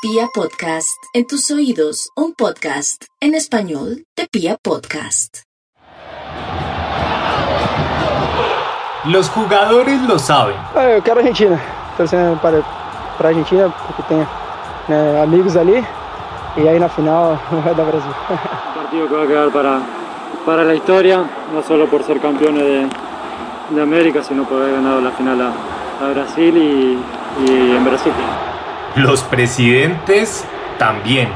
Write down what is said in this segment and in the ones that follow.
Pia Podcast, en tus oídos, un podcast en español de Pia Podcast. Los jugadores lo saben. Ah, eu quero a Argentina, torcendo para, para a Argentina porque tenho né, amigos ali e aí na final vai dar Brasil. Un partido que va a quedar para, para la historia, no solo por ser campeones de, de América, sino por haber ganado la final a, a Brasil y, y en Brasil. Los presidentes también.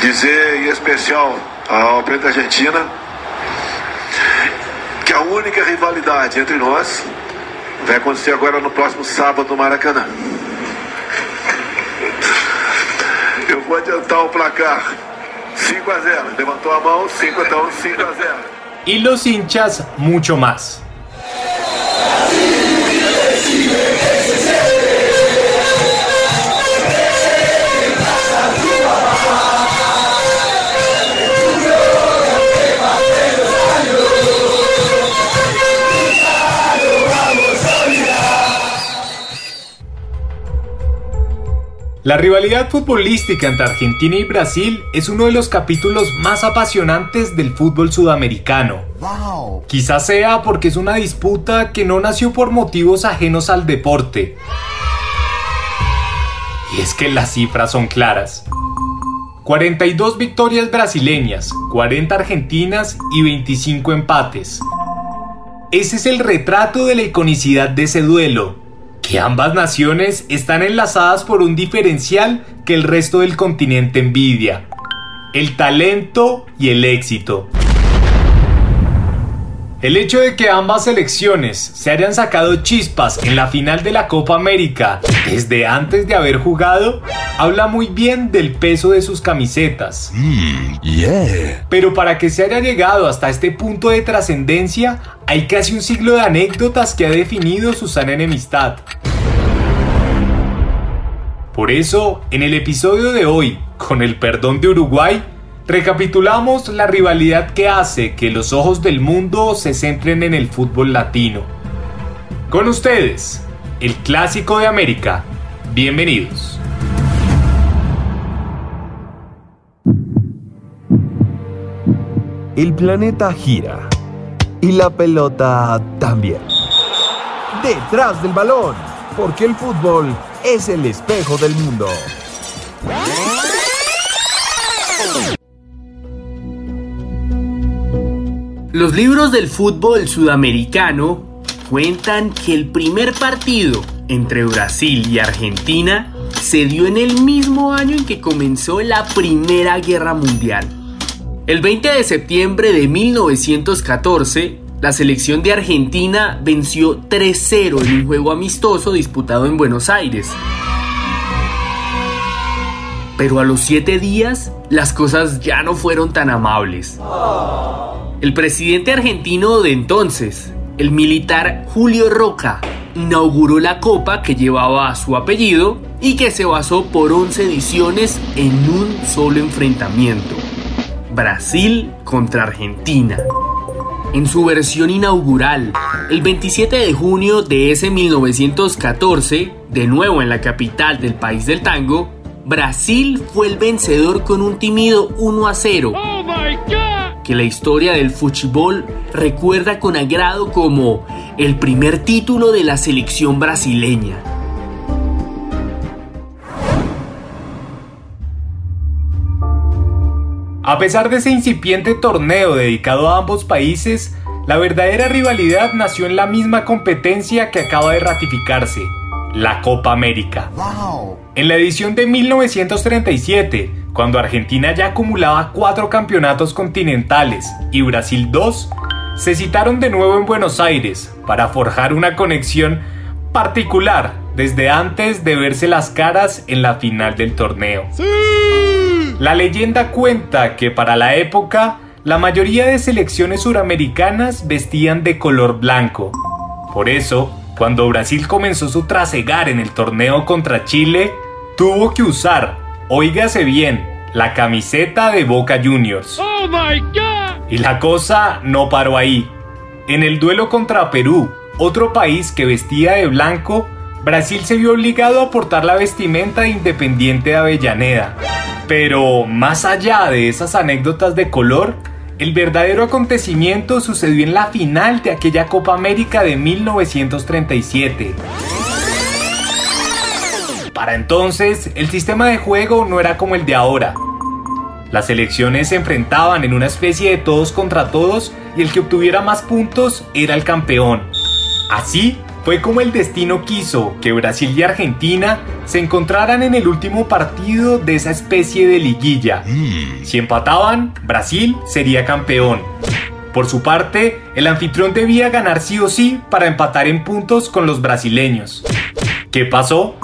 dizer em especial ao Presidente da Argentina que a única rivalidade entre nós vai acontecer agora no próximo sábado no Maracanã. Eu vou adiantar o placar 5 a 0. Levantou a mão, 5 então 5 a 0. Y los hinchas mucho más. La rivalidad futbolística entre Argentina y Brasil es uno de los capítulos más apasionantes del fútbol sudamericano. Quizás sea porque es una disputa que no nació por motivos ajenos al deporte. Y es que las cifras son claras. 42 victorias brasileñas, 40 argentinas y 25 empates. Ese es el retrato de la iconicidad de ese duelo, que ambas naciones están enlazadas por un diferencial que el resto del continente envidia, el talento y el éxito. El hecho de que ambas selecciones se hayan sacado chispas en la final de la Copa América desde antes de haber jugado habla muy bien del peso de sus camisetas. Pero para que se haya llegado hasta este punto de trascendencia, hay casi un siglo de anécdotas que ha definido su sana enemistad. Por eso, en el episodio de hoy, con el perdón de Uruguay, recapitulamos la rivalidad que hace que los ojos del mundo se centren en el fútbol latino. Con ustedes, el Clásico de América. Bienvenidos. El planeta gira y la pelota también. Detrás del balón, porque el fútbol es el espejo del mundo. Los libros del fútbol sudamericano cuentan que el primer partido entre Brasil y Argentina se dio en el mismo año en que comenzó la Primera Guerra Mundial. El 20 de septiembre de 1914, la selección de Argentina venció 3-0 en un juego amistoso disputado en Buenos Aires. Pero a los 7 días, las cosas ya no fueron tan amables. El presidente argentino de entonces, el militar Julio Roca, inauguró la copa que llevaba su apellido y que se basó por 11 ediciones en un solo enfrentamiento. Brasil contra Argentina. En su versión inaugural, el 27 de junio de ese 1914, de nuevo en la capital del país del tango, Brasil fue el vencedor con un tímido 1 a 0. Que la historia del fútbol recuerda con agrado como el primer título de la selección brasileña. A pesar de ese incipiente torneo dedicado a ambos países, la verdadera rivalidad nació en la misma competencia que acaba de ratificarse, la Copa América. En la edición de 1937, cuando Argentina ya acumulaba cuatro campeonatos continentales y Brasil dos, se citaron de nuevo en Buenos Aires para forjar una conexión particular desde antes de verse las caras en la final del torneo. La leyenda cuenta que para la época la mayoría de selecciones suramericanas vestían de color blanco. Por eso, cuando Brasil comenzó su trasegar en el torneo contra Chile, tuvo que usar, oígase bien, la camiseta de Boca Juniors. Y la cosa no paró ahí. En el duelo contra Perú, otro país que vestía de blanco, Brasil se vio obligado a portar la vestimenta de Independiente de Avellaneda. Pero más allá de esas anécdotas de color, el verdadero acontecimiento sucedió en la final de aquella Copa América de 1937. Para entonces, el sistema de juego no era como el de ahora. Las elecciones se enfrentaban en una especie de todos contra todos y el que obtuviera más puntos era el campeón. Así fue como el destino quiso que Brasil y Argentina se encontraran en el último partido de esa especie de liguilla. Si empataban, Brasil sería campeón. Por su parte, el anfitrión debía ganar sí o sí para empatar en puntos con los brasileños. ¿Qué pasó?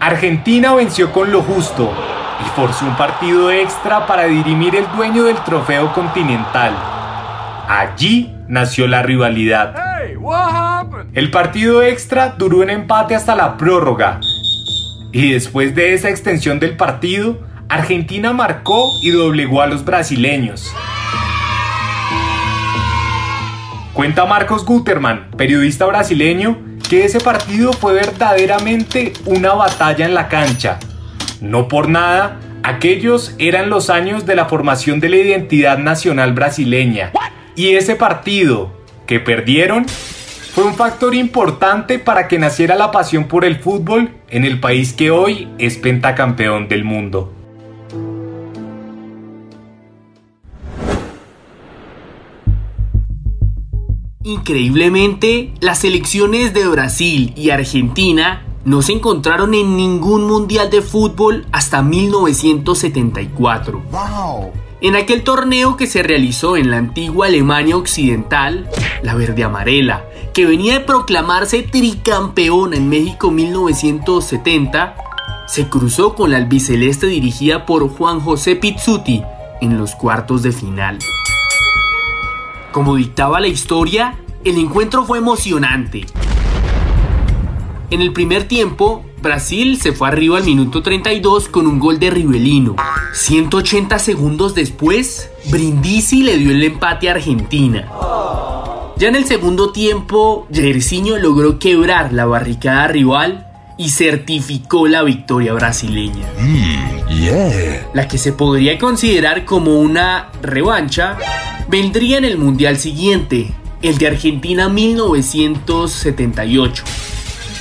Argentina venció con lo justo y forzó un partido extra para dirimir el dueño del trofeo continental. Allí nació la rivalidad. El partido extra duró un empate hasta la prórroga. Y después de esa extensión del partido, Argentina marcó y doblegó a los brasileños. Cuenta Marcos Guterman, periodista brasileño, que ese partido fue verdaderamente una batalla en la cancha. No por nada, aquellos eran los años de la formación de la identidad nacional brasileña. Y ese partido que perdieron fue un factor importante para que naciera la pasión por el fútbol en el país que hoy es pentacampeón del mundo. Increíblemente, las selecciones de Brasil y Argentina no se encontraron en ningún mundial de fútbol hasta 1974. En aquel torneo que se realizó en la antigua Alemania Occidental, la verde amarela, que venía de proclamarse tricampeona en México 1970, se cruzó con la albiceleste dirigida por Juan José Pizzuti en los cuartos de final. Como dictaba la historia, el encuentro fue emocionante. En el primer tiempo, Brasil se fue arriba al minuto 32 con un gol de Rivelino. 180 segundos después, Brindisi le dio el empate a Argentina. Ya en el segundo tiempo, Jairzinho logró quebrar la barricada rival y certificó la victoria brasileña. La que se podría considerar como una revancha vendría en el Mundial siguiente, el de Argentina 1978.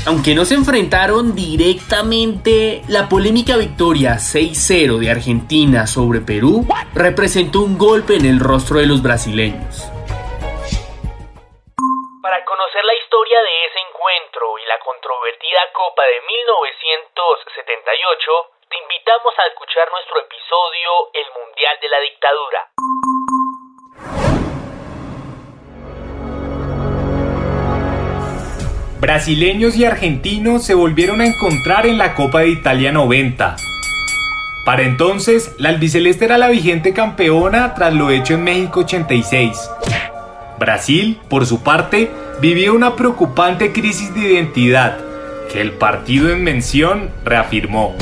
Aunque no se enfrentaron directamente, la polémica victoria 6-0 de Argentina sobre Perú representó un golpe en el rostro de los brasileños. Historia de ese encuentro y la controvertida Copa de 1978, te invitamos a escuchar nuestro episodio El Mundial de la Dictadura. Brasileños y argentinos se volvieron a encontrar en la Copa de Italia 90. Para entonces, la albiceleste era la vigente campeona tras lo hecho en México 86. Brasil, por su parte, vivía una preocupante crisis de identidad que el partido en mención reafirmó.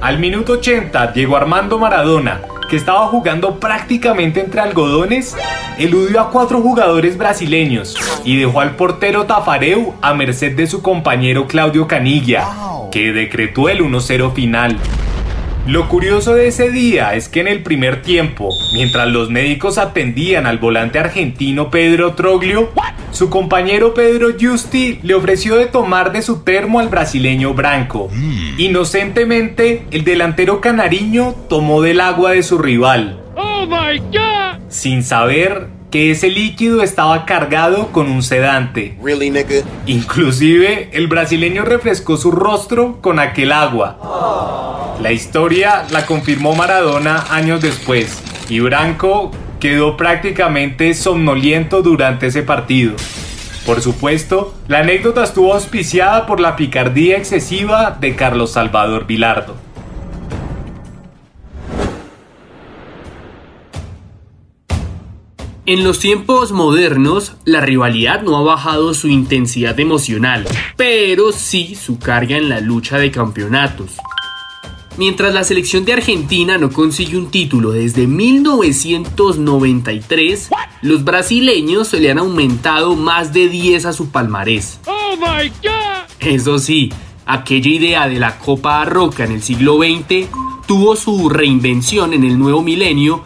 Al minuto 80 llegó Armando Maradona, que estaba jugando prácticamente entre algodones, eludió a cuatro jugadores brasileños y dejó al portero Tafareu a merced de su compañero Claudio Canilla, que decretó el 1-0 final. Lo curioso de ese día es que en el primer tiempo, mientras los médicos atendían al volante argentino Pedro Troglio, su compañero Pedro Justi le ofreció de tomar de su termo al brasileño Branco. Inocentemente, el delantero canariño tomó del agua de su rival. Sin saber que ese líquido estaba cargado con un sedante. Inclusive, el brasileño refrescó su rostro con aquel agua. La historia la confirmó Maradona años después y Branco quedó prácticamente somnoliento durante ese partido. Por supuesto, la anécdota estuvo auspiciada por la picardía excesiva de Carlos Salvador Vilardo. En los tiempos modernos, la rivalidad no ha bajado su intensidad emocional, pero sí su carga en la lucha de campeonatos. Mientras la selección de Argentina no consigue un título desde 1993, los brasileños se le han aumentado más de 10 a su palmarés. ¡Oh my God! Eso sí, aquella idea de la Copa Roca en el siglo XX tuvo su reinvención en el nuevo milenio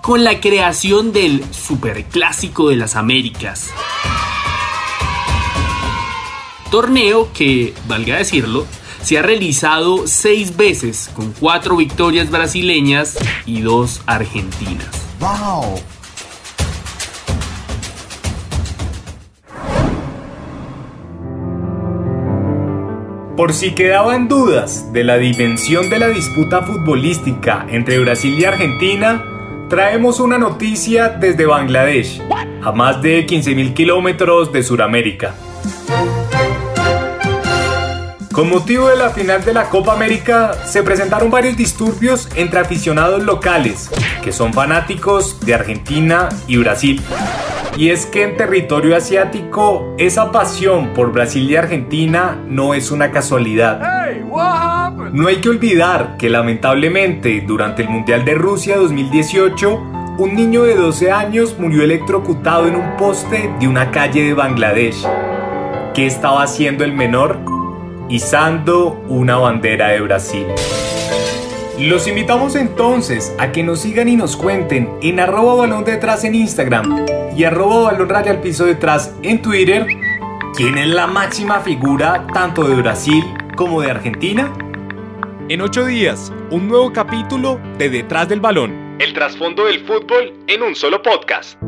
con la creación del Superclásico de las Américas. Torneo que, valga decirlo, se ha realizado seis veces con cuatro victorias brasileñas y dos argentinas. ¡Wow! Por si quedaban dudas de la dimensión de la disputa futbolística entre Brasil y Argentina, traemos una noticia desde Bangladesh, a más de 15.000 kilómetros de Sudamérica. Con motivo de la final de la Copa América, se presentaron varios disturbios entre aficionados locales, que son fanáticos de Argentina y Brasil. Y es que en territorio asiático, esa pasión por Brasil y Argentina no es una casualidad. No hay que olvidar que lamentablemente durante el Mundial de Rusia 2018, un niño de 12 años murió electrocutado en un poste de una calle de Bangladesh. ¿Qué estaba haciendo el menor? Izando una bandera de Brasil. Los invitamos entonces a que nos sigan y nos cuenten en arroba balón detrás en Instagram y arroba balón al piso detrás en Twitter quién es la máxima figura tanto de Brasil como de Argentina. En ocho días, un nuevo capítulo de Detrás del Balón. El trasfondo del fútbol en un solo podcast.